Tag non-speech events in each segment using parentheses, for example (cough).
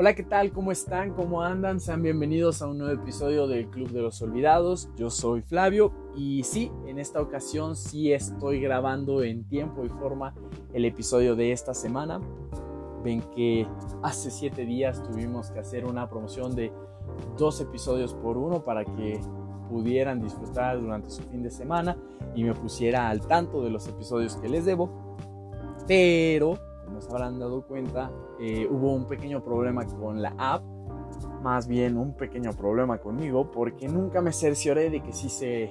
Hola, ¿qué tal? ¿Cómo están? ¿Cómo andan? Sean bienvenidos a un nuevo episodio del Club de los Olvidados. Yo soy Flavio y sí, en esta ocasión sí estoy grabando en tiempo y forma el episodio de esta semana. Ven que hace siete días tuvimos que hacer una promoción de dos episodios por uno para que pudieran disfrutar durante su fin de semana y me pusiera al tanto de los episodios que les debo. Pero como se habrán dado cuenta, eh, hubo un pequeño problema con la app, más bien un pequeño problema conmigo, porque nunca me cercioré de que sí se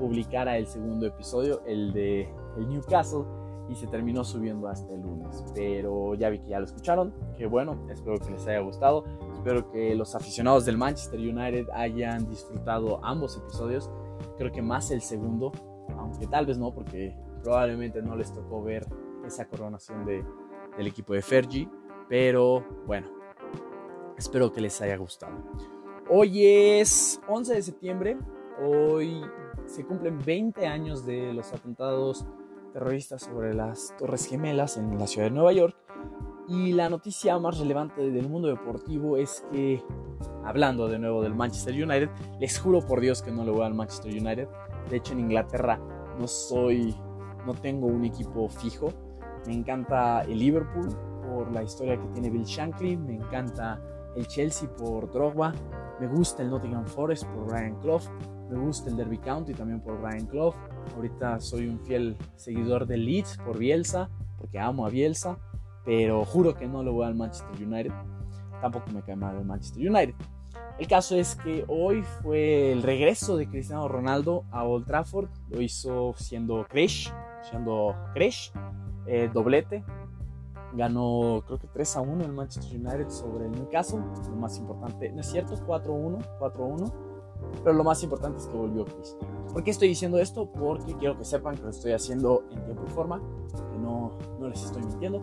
publicara el segundo episodio, el de el Newcastle, y se terminó subiendo hasta el lunes. Pero ya vi que ya lo escucharon, que bueno, espero que les haya gustado, espero que los aficionados del Manchester United hayan disfrutado ambos episodios, creo que más el segundo, aunque tal vez no, porque probablemente no les tocó ver esa coronación de, del equipo de Fergie. Pero bueno, espero que les haya gustado. Hoy es 11 de septiembre. Hoy se cumplen 20 años de los atentados terroristas sobre las Torres Gemelas en la ciudad de Nueva York. Y la noticia más relevante del mundo deportivo es que, hablando de nuevo del Manchester United, les juro por Dios que no le voy al Manchester United. De hecho, en Inglaterra no soy, no tengo un equipo fijo. Me encanta el Liverpool por la historia que tiene Bill Shankly, me encanta el Chelsea por Drogba, me gusta el Nottingham Forest por Brian Clough, me gusta el Derby County también por Brian Clough. Ahorita soy un fiel seguidor del Leeds por Bielsa, porque amo a Bielsa, pero juro que no lo voy al Manchester United. Tampoco me cae mal el Manchester United. El caso es que hoy fue el regreso de Cristiano Ronaldo a Old Trafford. Lo hizo siendo Crash, siendo Crash, eh, doblete. Ganó creo que 3 a 1 el Manchester United sobre el Newcastle. Lo más importante, no es cierto, 4 a 1, 4 a 1. Pero lo más importante es que volvió Chris. ¿Por qué estoy diciendo esto? Porque quiero que sepan que lo estoy haciendo en tiempo y forma, que no, no les estoy mintiendo.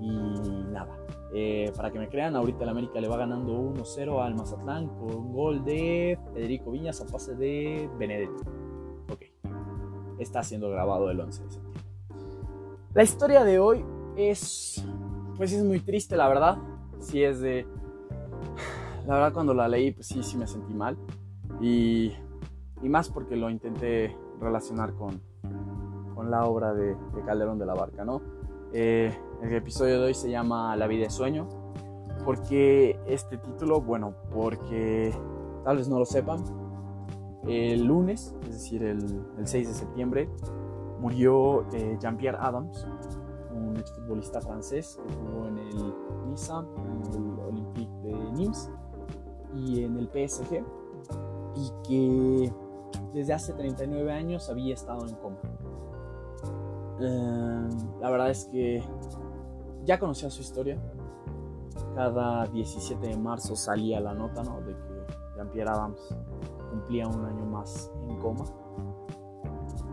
Y nada, eh, para que me crean, ahorita el América le va ganando 1-0 al Mazatlán con un gol de Federico Viñas a pase de Benedetti. Ok, está siendo grabado el 11 de septiembre. La historia de hoy es, pues es muy triste, la verdad. Sí es de, la verdad cuando la leí, pues sí, sí me sentí mal. Y, y más porque lo intenté relacionar con, con la obra de, de, Calderón de la Barca, ¿no? Eh, el episodio de hoy se llama La vida de sueño. ¿Por qué este título? Bueno, porque tal vez no lo sepan. El lunes, es decir, el, el 6 de septiembre, murió eh, Jean-Pierre Adams, un exfutbolista francés que jugó en el Niza, en el Olympique de Nimes y en el PSG, y que desde hace 39 años había estado en coma. Eh, la verdad es que ya conocía su historia. Cada 17 de marzo salía la nota ¿no? de que Jean-Pierre Adams cumplía un año más en coma.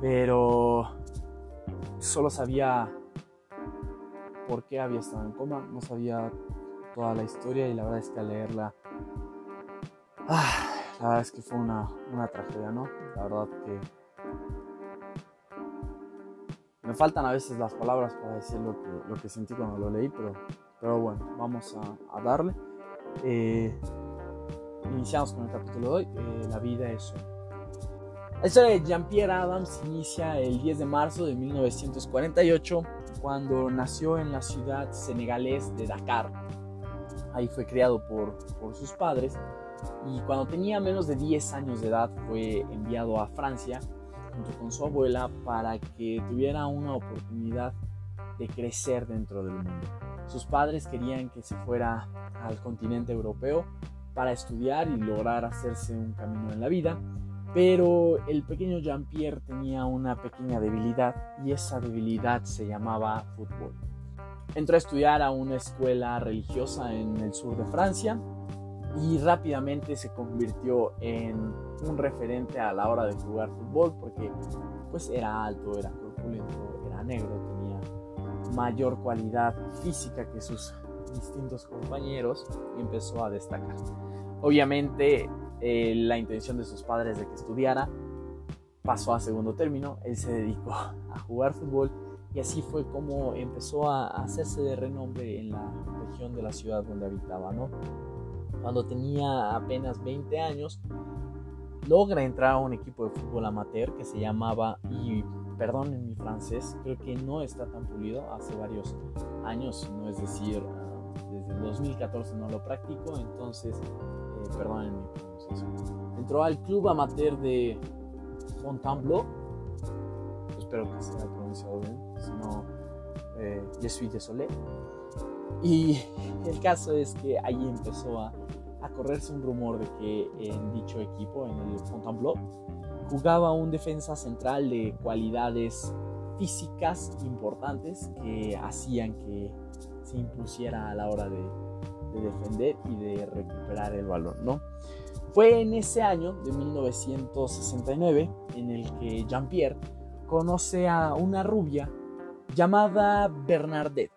Pero solo sabía por qué había estado en coma, no sabía toda la historia y la verdad es que al leerla, ah, la verdad es que fue una, una tragedia, ¿no? La verdad que me faltan a veces las palabras para decir lo que, sentí cuando lo leí, pero, pero bueno, vamos a, a darle. Eh, iniciamos con el capítulo de hoy, eh, La vida es un... La historia de Jean-Pierre Adams inicia el 10 de marzo de 1948, cuando nació en la ciudad senegalés de Dakar. Ahí fue criado por, por sus padres y cuando tenía menos de 10 años de edad fue enviado a Francia junto con su abuela para que tuviera una oportunidad de crecer dentro del mundo. Sus padres querían que se fuera al continente europeo para estudiar y lograr hacerse un camino en la vida, pero el pequeño Jean-Pierre tenía una pequeña debilidad y esa debilidad se llamaba fútbol. Entró a estudiar a una escuela religiosa en el sur de Francia y rápidamente se convirtió en un referente a la hora de jugar fútbol porque pues era alto, era corpulento, era negro, tenía mayor cualidad física que sus distintos compañeros y empezó a destacar. Obviamente eh, la intención de sus padres de que estudiara pasó a segundo término, él se dedicó a jugar fútbol y así fue como empezó a hacerse de renombre en la región de la ciudad donde habitaba, ¿no? Cuando tenía apenas 20 años, logra entrar a un equipo de fútbol amateur que se llamaba, y perdonen mi francés, creo que no está tan pulido, hace varios años, no es decir, ah, desde el 2014 no lo practico, entonces, eh, perdonen mi. Entró al club amateur de Fontainebleau, espero que se haya pronunciado bien, si no, eh, je suis désolé. Y (laughs) el caso es que ahí empezó a, a correrse un rumor de que en dicho equipo, en el Fontainebleau, jugaba un defensa central de cualidades físicas importantes que hacían que se impusiera a la hora de, de defender y de recuperar el balón, ¿no? Fue en ese año de 1969 en el que Jean-Pierre conoce a una rubia llamada Bernadette.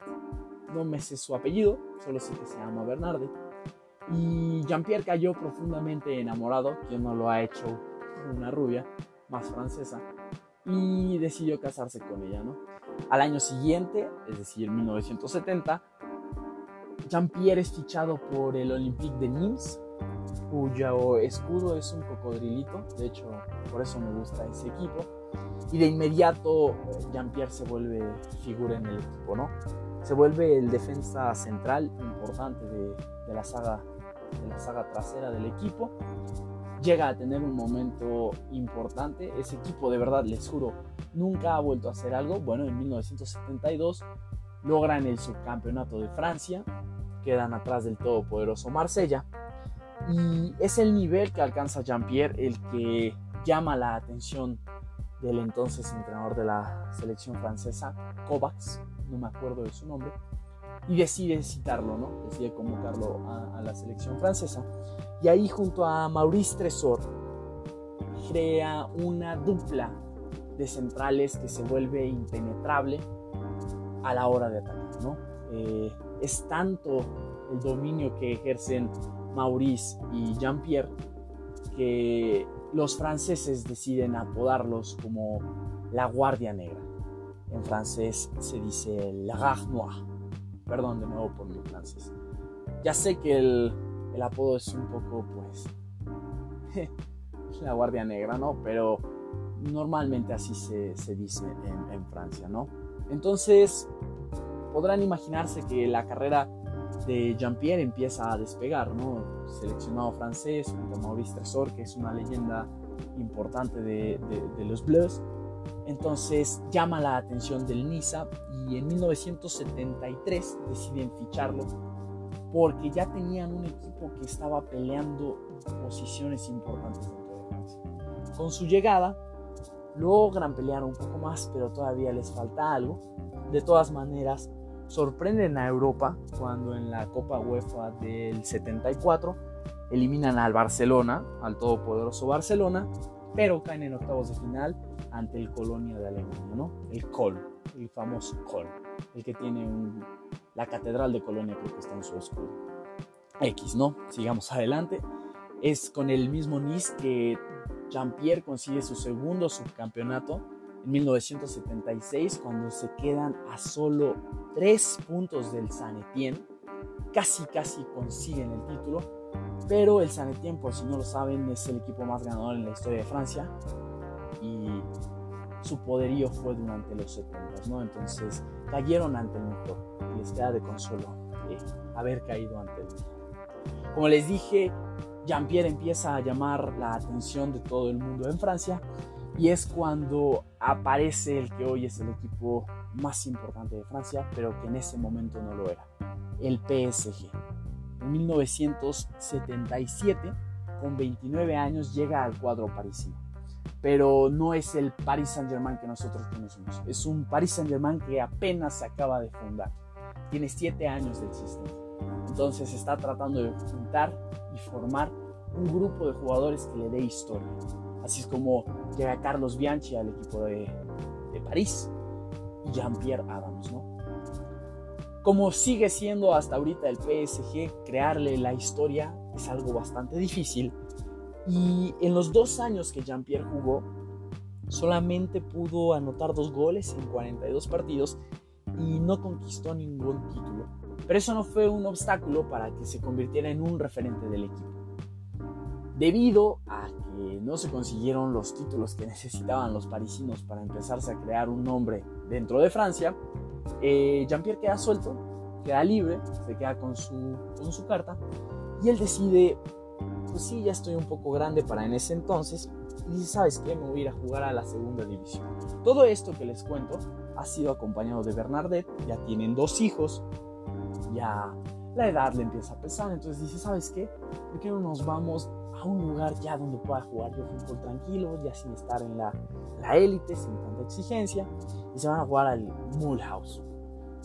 No me sé su apellido, solo sé que se llama Bernadette. Y Jean-Pierre cayó profundamente enamorado, quien no lo ha hecho una rubia más francesa, y decidió casarse con ella, ¿no? Al año siguiente, es decir, 1970, Jean-Pierre es fichado por el Olympique de Nimes, cuyo escudo es un cocodrilito, de hecho, por eso me gusta ese equipo, y de inmediato Jean-Pierre se vuelve figura en el equipo, ¿no? Se vuelve el defensa central importante de, de la saga de la saga trasera del equipo llega a tener un momento importante. Ese equipo, de verdad, les juro, nunca ha vuelto a hacer algo. Bueno, en 1972 logran el subcampeonato de Francia, quedan atrás del todopoderoso Marsella. Y es el nivel que alcanza Jean-Pierre el que llama la atención del entonces entrenador de la selección francesa, Kovacs, no me acuerdo de su nombre, y decide citarlo, ¿no? Decide convocarlo a, la selección francesa. Y ahí junto a Maurice Tresor crea una dupla de centrales que se vuelve impenetrable a la hora de atacar, ¿no? Eh, es tanto el dominio que ejercen Maurice y Jean-Pierre que los franceses deciden apodarlos como la Guardia Negra. En francés se dice la Garde Noire. Perdón de nuevo por mi francés. Ya sé que el, apodo es un poco, pues, (laughs) la Guardia Negra, ¿no? Pero normalmente así se, dice en, Francia, ¿no? Entonces, podrán imaginarse que la carrera de Jean-Pierre empieza a despegar, ¿no? Seleccionado francés junto a Maurice Tresor, que es una leyenda importante de, los Bleus. Entonces llama la atención del Niza y en 1973 deciden ficharlo porque ya tenían un equipo que estaba peleando posiciones importantes dentro de Francia. Con su llegada, logran pelear un poco más, pero todavía les falta algo. De todas maneras, sorprenden a Europa cuando en la Copa UEFA del 74 eliminan al Barcelona, al todopoderoso Barcelona, pero caen en octavos de final ante el Colonia de Alemania, ¿no? El Kol, el famoso Kol, el que tiene un, la catedral de Colonia creo que está en su escudo. X, ¿no? Sigamos adelante. Es con el mismo Nice que Jean-Pierre consigue su segundo subcampeonato en 1976 cuando se quedan a solo tres puntos del San Etienne. Casi, casi consiguen el título, pero el San Etienne, por si no lo saben, es el equipo más ganador en la historia de Francia y su poderío fue durante los 70, ¿no? Entonces cayeron ante el mejor y les queda de consuelo eh, haber caído ante el mejor. Como les dije, Jean-Pierre empieza a llamar la atención de todo el mundo en Francia y es cuando aparece el que hoy es el equipo más importante de Francia, pero que en ese momento no lo era, el PSG. En 1977, con 29 años, llega al cuadro parisino pero no es el Paris Saint-Germain que nosotros conocemos. Es un Paris Saint-Germain que apenas se acaba de fundar. Tiene siete años de existencia. Entonces está tratando de juntar y formar un grupo de jugadores que le dé historia. Así es como llega Carlos Bianchi al equipo de, París y Jean-Pierre Adams, ¿no? Como sigue siendo hasta ahorita el PSG, crearle la historia es algo bastante difícil y en los dos años que Jean-Pierre jugó, solamente pudo anotar dos goles en 42 partidos y no conquistó ningún título. Pero eso no fue un obstáculo para que se convirtiera en un referente del equipo. Debido a que no se consiguieron los títulos que necesitaban los parisinos para empezarse a crear un nombre dentro de Francia, eh, Jean-Pierre queda suelto, queda libre, se queda con su, con su carta y él decide, pues sí, ya estoy un poco grande para en ese entonces, y dice, ¿sabes qué? Me voy a ir a jugar a la segunda división. Todo esto que les cuento ha sido acompañado de Bernadette, ya tienen dos hijos, ya la edad le empieza a pesar, entonces dice, ¿sabes qué? ¿Por qué no nos vamos a un lugar ya donde pueda jugar yo fútbol tranquilo, ya sin estar en la, la élite, sin tanta exigencia, y se van a jugar al Mulhouse.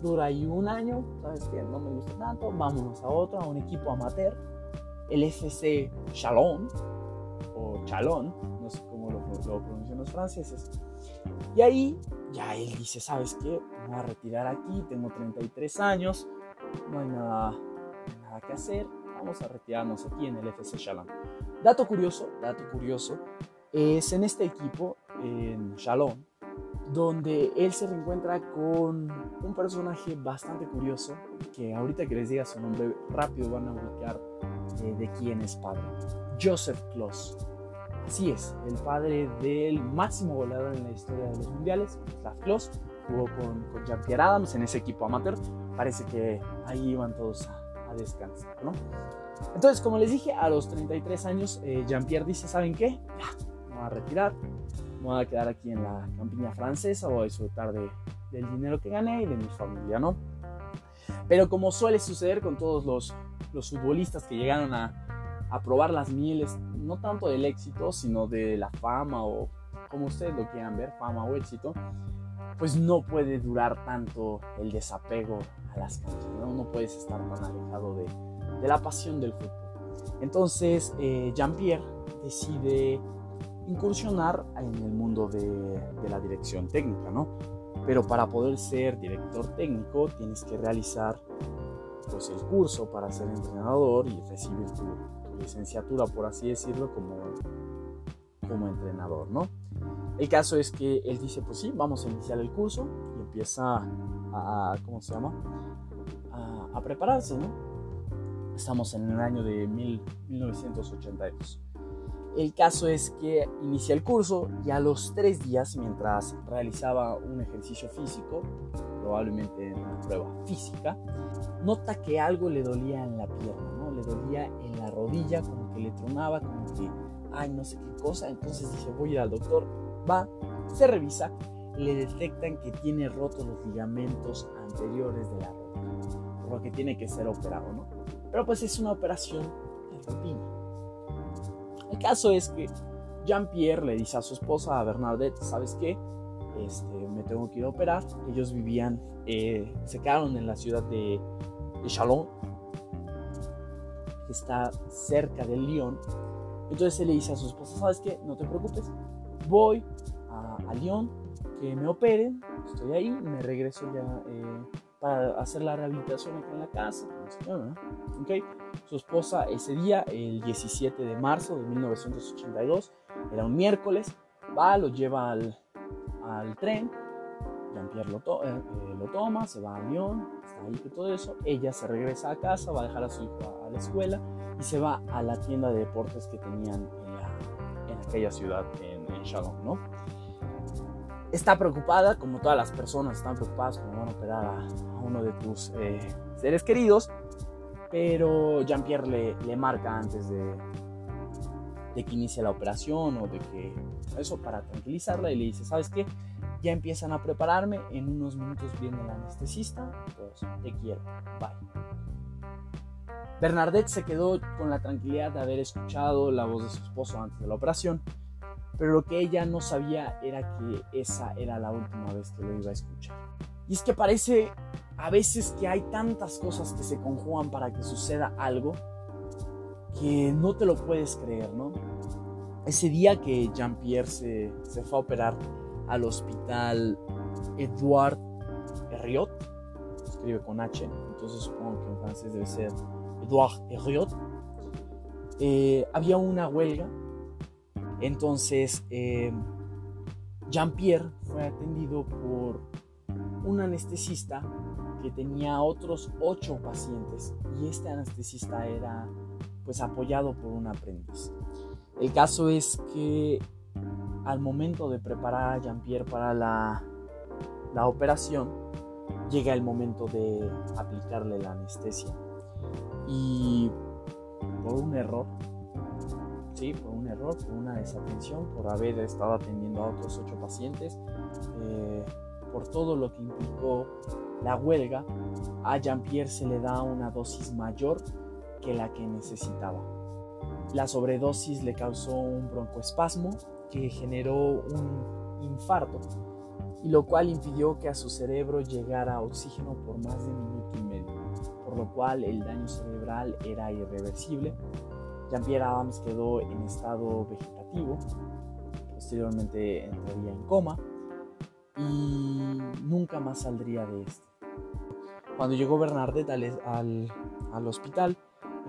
Dura ahí un año, ¿sabes qué? No me gusta tanto, vámonos a otro, a un equipo amateur, el FC Chalon, o Chalon, no sé cómo lo, lo pronuncian los franceses. Y ahí ya él dice, ¿sabes qué? Me voy a retirar aquí, tengo 33 años, no hay nada, nada que hacer, vamos a retirarnos aquí en el FC Chalon. Dato curioso, dato curioso, es en este equipo, en Chalon, donde él se reencuentra con un personaje bastante curioso, que ahorita que les diga su nombre rápido van a ubicar eh, de quién es padre. Joseph Kloss. Así es, el padre del máximo goleador en la historia de los mundiales, Slav Kloss, jugó con, con Adams en ese equipo amateur. Parece que ahí iban todos a, descansar, ¿no? Entonces, como les dije, a los 33 años, eh, Jean-Pierre dice, ¿saben qué? Ya, me voy a retirar, me voy a quedar aquí en la campiña francesa, voy a disfrutar de, del dinero que gané y de mi familia, ¿no? Pero como suele suceder con todos los, los futbolistas que llegaron a, a probar las mieles, no tanto del éxito, sino de la fama o como ustedes lo quieran ver, fama o éxito, pues no puede durar tanto el desapego No puedes estar tan alejado de, de la pasión del fútbol. Entonces, eh, Jean-Pierre decide incursionar en el mundo de, de, la dirección técnica, ¿no? Pero para poder ser director técnico tienes que realizar pues, el curso para ser entrenador y recibir tu, tu licenciatura, por así decirlo, como, como entrenador, ¿no? El caso es que él dice, pues sí, vamos a iniciar el curso y empieza a, ¿cómo se llama? A, a, prepararse, ¿no? Estamos en el año de mil, 1982. El caso es que inicia el curso y a los tres días, mientras realizaba un ejercicio físico, probablemente una prueba física, nota que algo le dolía en la pierna, ¿no? Le dolía en la rodilla, como que le tronaba, como que, ay, no sé qué cosa. Entonces dice, voy a ir al doctor, va, se revisa le detectan que tiene rotos los ligamentos anteriores de la rodilla, por lo que tiene que ser operado, ¿no? Pero pues es una operación de rutina. El caso es que Jean-Pierre le dice a su esposa, a Bernadette, ¿sabes qué? Este, me tengo que ir a operar. Ellos vivían, eh, se quedaron en la ciudad de, de Chalon, que está cerca de Lyon. Entonces él le dice a su esposa, ¿sabes qué? No te preocupes, voy a, a Lyon, que me operen, estoy ahí, me regreso ya eh, para hacer la rehabilitación acá en la casa. ¿Okay? Su esposa ese día, el 17 de marzo de 1982, era un miércoles, va, lo lleva al, al tren, Jean-Pierre lo, to eh, eh, lo, toma, se va a Lyon, está ahí y todo eso, ella se regresa a casa, va a dejar a su hijo a, la escuela y se va a la tienda de deportes que tenían en, la, en aquella ciudad, en, en Chalon, ¿no? Está preocupada, como todas las personas están preocupadas cuando van a operar a, uno de tus eh, seres queridos, pero Jean-Pierre le, le, marca antes de, de que inicie la operación o de que eso para tranquilizarla y le dice, ¿sabes qué? Ya empiezan a prepararme, en unos minutos viene el anestesista, pues te quiero, bye. Bernadette se quedó con la tranquilidad de haber escuchado la voz de su esposo antes de la operación, pero lo que ella no sabía era que esa era la última vez que lo iba a escuchar. Y es que parece a veces que hay tantas cosas que se conjugan para que suceda algo que no te lo puedes creer, ¿no? Ese día que Jean-Pierre se, se, fue a operar al hospital Edouard Herriot, escribe con H, entonces supongo que en francés debe ser Edouard Herriot, eh, había una huelga, entonces eh, Jean-Pierre fue atendido por un anestesista que tenía otros ocho pacientes y este anestesista era pues apoyado por un aprendiz. El caso es que al momento de preparar a Jean-Pierre para la, la operación, llega el momento de aplicarle la anestesia. Y por un error, sí, por un error, por una desatención, por haber estado atendiendo a otros ocho pacientes, eh, por todo lo que implicó la huelga, a Jean-Pierre se le da una dosis mayor que la que necesitaba. La sobredosis le causó un broncoespasmo que generó un infarto y lo cual impidió que a su cerebro llegara oxígeno por más de minuto y medio, por lo cual el daño cerebral era irreversible. Jean-Pierre Adams quedó en estado vegetativo, posteriormente entraría en coma y nunca más saldría de este. Cuando llegó Bernadette al, al, hospital,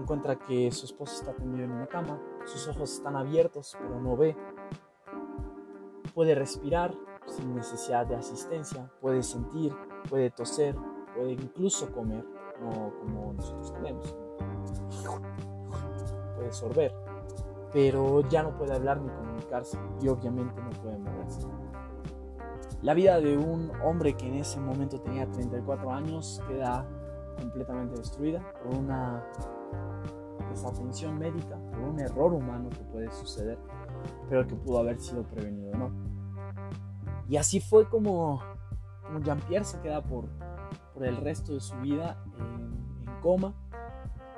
encuentra que su esposo está tendido en una cama, sus ojos están abiertos pero no ve, puede respirar sin necesidad de asistencia, puede sentir, puede toser, puede incluso comer, no como nosotros comemos, sorber, pero ya no puede hablar ni comunicarse y obviamente no puede moverse. La vida de un hombre que en ese momento tenía 34 años queda completamente destruida por una desatención médica, por un error humano que puede suceder, pero que pudo haber sido prevenido, ¿no? Y así fue como, como Jean-Pierre se queda por, por el resto de su vida en, en coma.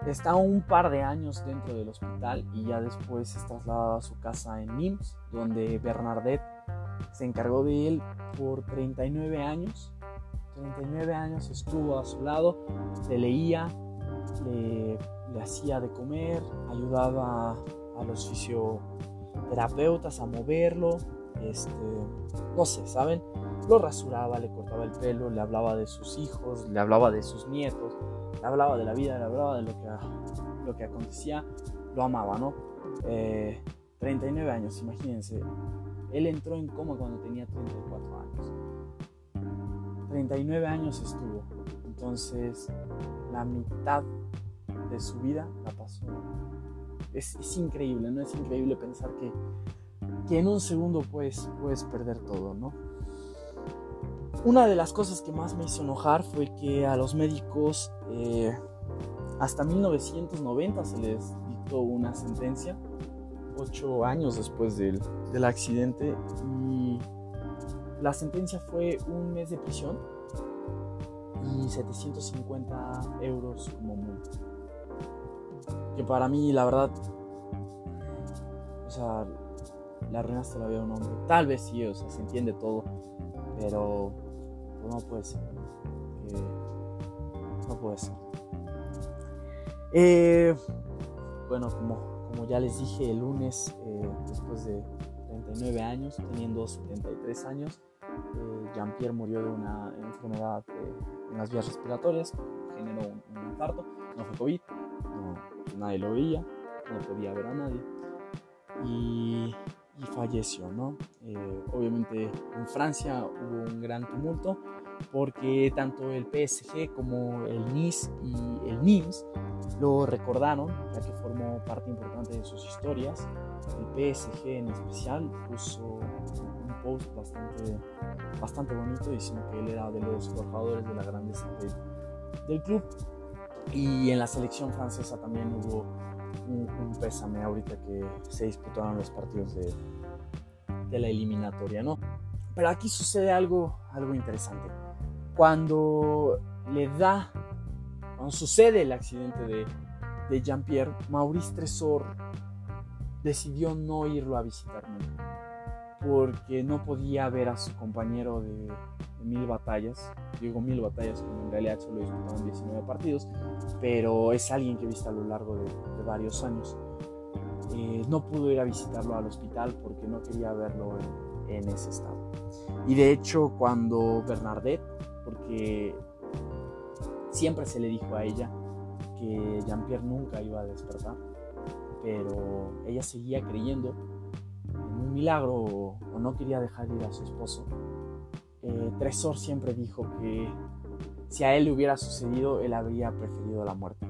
Está un par de años dentro del hospital y ya después es trasladado a su casa en Nimes, donde Bernadette se encargó de él por 39 años. 39 años estuvo a su lado, le leía, le, hacía de comer, ayudaba a los fisioterapeutas a moverlo, este, no sé, ¿saben? Lo rasuraba, le cortaba el pelo, le hablaba de sus hijos, le hablaba de sus nietos, le hablaba de la vida, le hablaba de lo que, lo que acontecía, lo amaba, ¿no? 39 eh, años, imagínense, él entró en coma cuando tenía 34 años. 39 años estuvo. Entonces, la mitad de su vida la pasó. Es, increíble, ¿no? Es increíble pensar que, que en un segundo puedes, puedes perder todo, ¿no? Una de las cosas que más me hizo enojar fue que a los médicos eh, hasta 1990 se les dictó una sentencia ocho años después del, del accidente y la sentencia fue un mes de prisión y 750 euros como multa. Que para mí, la verdad, o sea, la arruinaste la vida de un hombre. Tal vez sí, o sea, se entiende todo, pero no puede ser. no puede ser. Eh, bueno, como como ya les dije el lunes, eh, después de 39 años, teniendo 73 años, eh, Jean-Pierre murió de una enfermedad en las vías respiratorias, generó un, infarto, no fue COVID, nadie lo veía, no podía ver a nadie y, y falleció, ¿no? obviamente en Francia hubo un gran tumulto porque tanto el PSG como el Nice y el Nims lo recordaron, ya que formó parte importante de sus historias. El PSG en especial puso un post bastante, bastante bonito diciendo que él era de los forjadores de la grandeza del, club. Y en la selección francesa también hubo un, pésame ahorita que se disputaron los partidos de, de la eliminatoria, ¿no? Pero aquí sucede algo, algo interesante. Cuando le da cuando sucede el accidente de, de Jean-Pierre, Maurice Tresor decidió no irlo a visitar nunca, porque no podía ver a su compañero de, mil batallas, digo mil batallas, como en realidad solo disputaron 19 partidos, pero es alguien que viste a lo largo de, varios años. Eh, no pudo ir a visitarlo al hospital porque no quería verlo en, en ese estado. Y de hecho, cuando Bernadette, porque Siempre se le dijo a ella que Jean-Pierre nunca iba a despertar, pero ella seguía creyendo en un milagro o, no quería dejar ir a su esposo, eh, Tresor siempre dijo que si a él le hubiera sucedido, él habría preferido la muerte.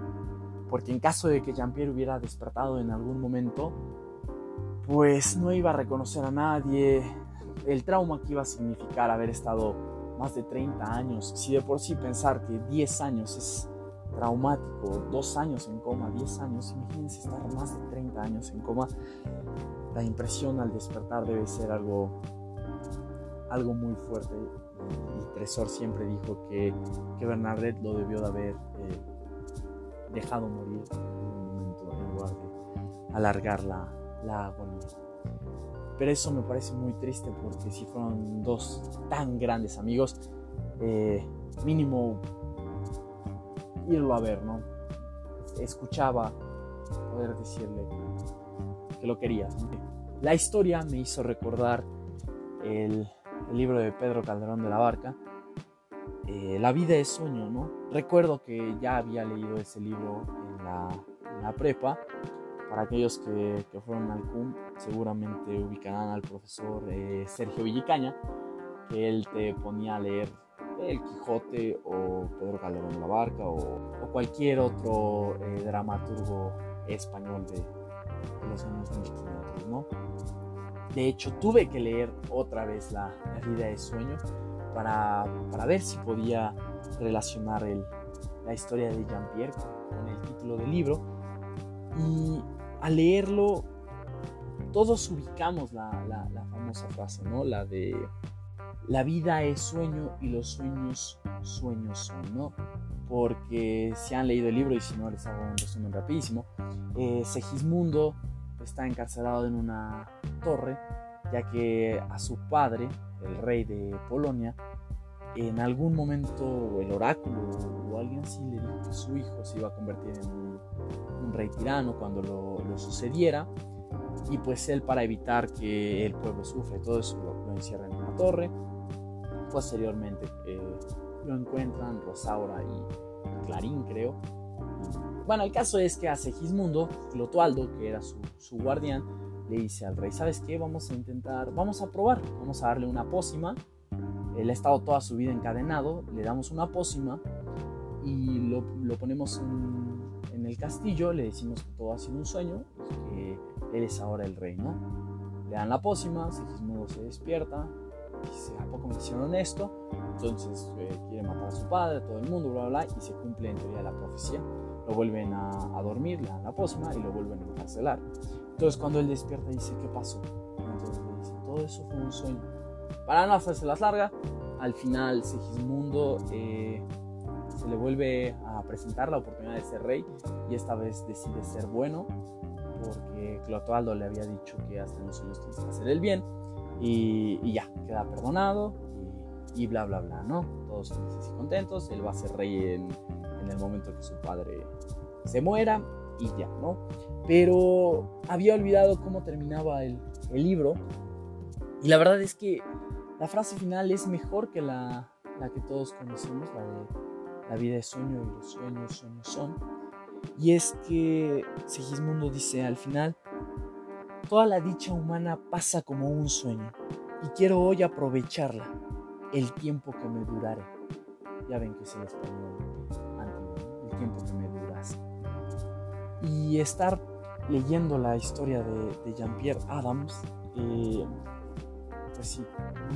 Porque en caso de que Jean-Pierre hubiera despertado en algún momento, pues no iba a reconocer a nadie, el trauma que iba a significar haber estado más de 30 años, si de por sí pensar que 10 años es traumático, dos años en coma, 10 años, imagínense estar más de 30 años en coma, la impresión al despertar debe ser algo, algo muy fuerte. Y Tresor siempre dijo que, que Bernadette lo debió de haber eh, dejado morir en un momento en lugar de alargar la, la agonía. Pero eso me parece muy triste porque si fueron dos tan grandes amigos, eh, mínimo irlo a ver, ¿no? Escuchaba poder decirle que lo quería. La historia me hizo recordar el, libro de Pedro Calderón de la Barca, eh, La vida es sueño, ¿no? Recuerdo que ya había leído ese libro en la, prepa. Para aquellos que, fueron al CUM, seguramente ubicarán al profesor eh, Sergio Villicaña, que él te ponía a leer El Quijote o Pedro Calderón de la Barca o, cualquier otro eh, dramaturgo español de, los años 1500, ¿no? De hecho, tuve que leer otra vez La, vida de sueño para, para, ver si podía relacionar el, la historia de Jean-Pierre con el título del libro. Y al leerlo, todos ubicamos la, la, la famosa frase, ¿no? La de la vida es sueño y los sueños sueños son, ¿no? Porque si han leído el libro y si no les hago un resumen rapidísimo, eh, Segismundo está encarcelado en una torre ya que a su padre, el rey de Polonia, en algún momento el oráculo o alguien así le dijo que su hijo se iba a convertir en un, rey tirano cuando lo, sucediera. Y pues él para evitar que el pueblo sufra y todo eso lo, encierra en una torre. Posteriormente eh, lo encuentran Rosaura y Clarín creo bueno, el caso es que a Segismundo, Clotualdo, que era su, guardián, le dice al rey, ¿sabes qué? Vamos a intentar, vamos a probar, vamos a darle una pócima. Él ha estado toda su vida encadenado, le damos una pócima y lo, ponemos en, el castillo, le decimos que todo ha sido un sueño que él es ahora el rey, ¿no? Le dan la pócima, Segismundo se despierta, dice, ¿a poco me hicieron esto? Entonces eh, quiere matar a su padre, todo el mundo, bla, bla, bla, y se cumple en teoría la profecía lo vuelven a, dormir, le dan la pócima y lo vuelven a encarcelar. Entonces cuando él despierta dice, ¿qué pasó? Entonces le dice, todo eso fue un sueño. Para no hacerse las largas, al final Segismundo eh, se le vuelve a presentar la oportunidad de ser rey y esta vez decide ser bueno porque Clotaldo le había dicho que hasta los sueños tienes que hacer el bien y, ya, queda perdonado y, y, bla bla bla, ¿no? Todos felices y contentos, él va a ser rey en, en el momento que su padre se muera y ya, ¿no? Pero había olvidado cómo terminaba el, el libro y la verdad es que la frase final es mejor que la, la que todos conocemos, la de la vida es sueño y los sueños sueños son. Y es que Segismundo dice al final, toda la dicha humana pasa como un sueño y quiero hoy aprovecharla el tiempo que me durare. Ya ven que es el español tiempo que me duras. Y estar leyendo la historia de, Jean-Pierre Adams, eh, pues sí,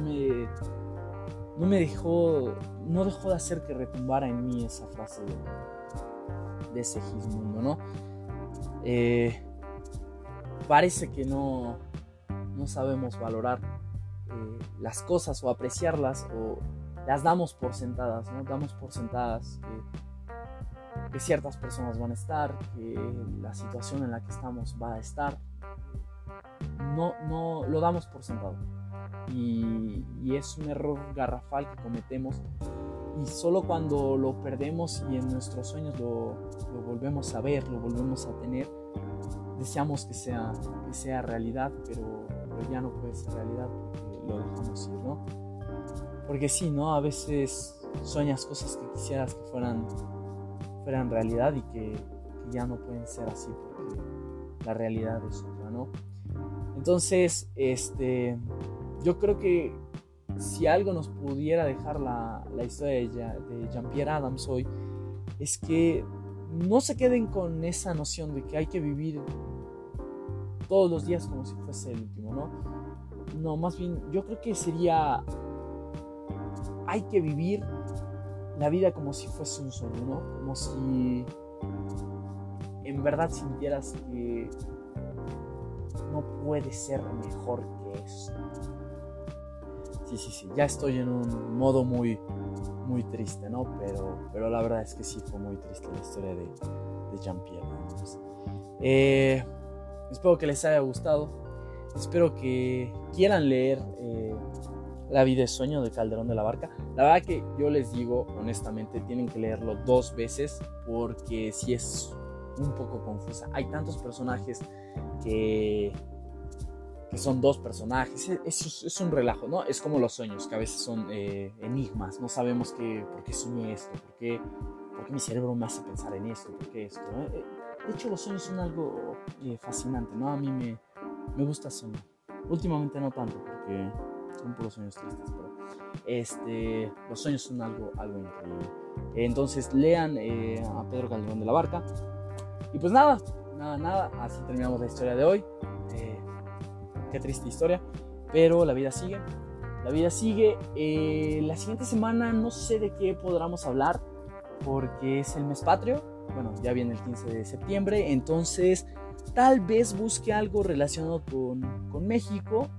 me, no me dejó, no dejó de hacer que retumbara en mí esa frase de, ese Gismundo, ¿no? Eh, parece que no, no sabemos valorar eh, las cosas o apreciarlas o las damos por sentadas, ¿no? Damos por sentadas que ciertas personas van a estar, que la situación en la que estamos va a estar. No, no lo damos por sentado. Y, es un error garrafal que cometemos. Y solo cuando lo perdemos y en nuestros sueños lo, volvemos a ver, lo volvemos a tener, deseamos que sea, que sea realidad, pero, pero ya no puede ser realidad porque lo dejamos ir, ¿no? Porque sí, ¿no? A veces sueñas cosas que quisieras que fueran fueran realidad y que, ya no pueden ser así porque la realidad es otra, ¿no? Entonces, este, yo creo que si algo nos pudiera dejar la, la historia de Jean-Pierre Adams hoy, es que no se queden con esa noción de que hay que vivir todos los días como si fuese el último, ¿no? No, más bien, yo creo que sería, hay que vivir la vida como si fuese un sueño, ¿no? Como si en verdad sintieras que no puede ser mejor que eso. Sí, sí, sí, ya estoy en un modo muy, muy triste, ¿no? Pero, pero la verdad es que sí fue muy triste la historia de, de Jean-Pierre. Eh, espero que les haya gustado. Espero que quieran leer eh, La vida de sueño de Calderón de la Barca. La verdad que yo les digo, honestamente, tienen que leerlo dos veces porque si es un poco confusa. Hay tantos personajes que, que son dos personajes. Es, es, un relajo, ¿no? Es como los sueños, que a veces son eh, enigmas. No sabemos qué, por qué soñé esto, por qué, por qué mi cerebro me hace pensar en esto, por qué esto. Eh, de hecho, los sueños son algo eh, fascinante, ¿no? A mí me, me gusta soñar. Últimamente no tanto, porque son puros sueños tristes, pero este, los sueños son algo, algo increíble. Entonces lean a Pedro Calderón de la Barca. Y pues nada, nada, nada, así terminamos la historia de hoy. Eh, qué triste historia, pero la vida sigue. La vida sigue. Eh, la siguiente semana no sé de qué podamos hablar, porque es el mes patrio. Bueno, ya viene el 15 de septiembre, entonces tal vez busque algo relacionado con, con México,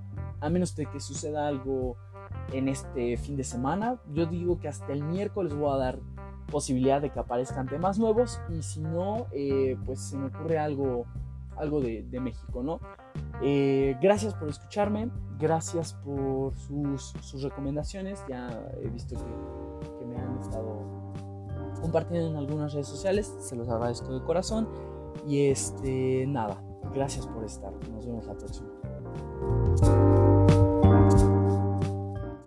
a menos de que suceda algo en este fin de semana. Yo digo que hasta el miércoles voy a dar posibilidad de que aparezcan temas nuevos y si no, eh, pues se me ocurre algo, algo de, de México, ¿no? Eh, gracias por escucharme, gracias por sus, sus recomendaciones, ya he visto que, que, me han estado compartiendo en algunas redes sociales, se los agradezco de corazón y este, nada, gracias por estar, nos vemos la próxima.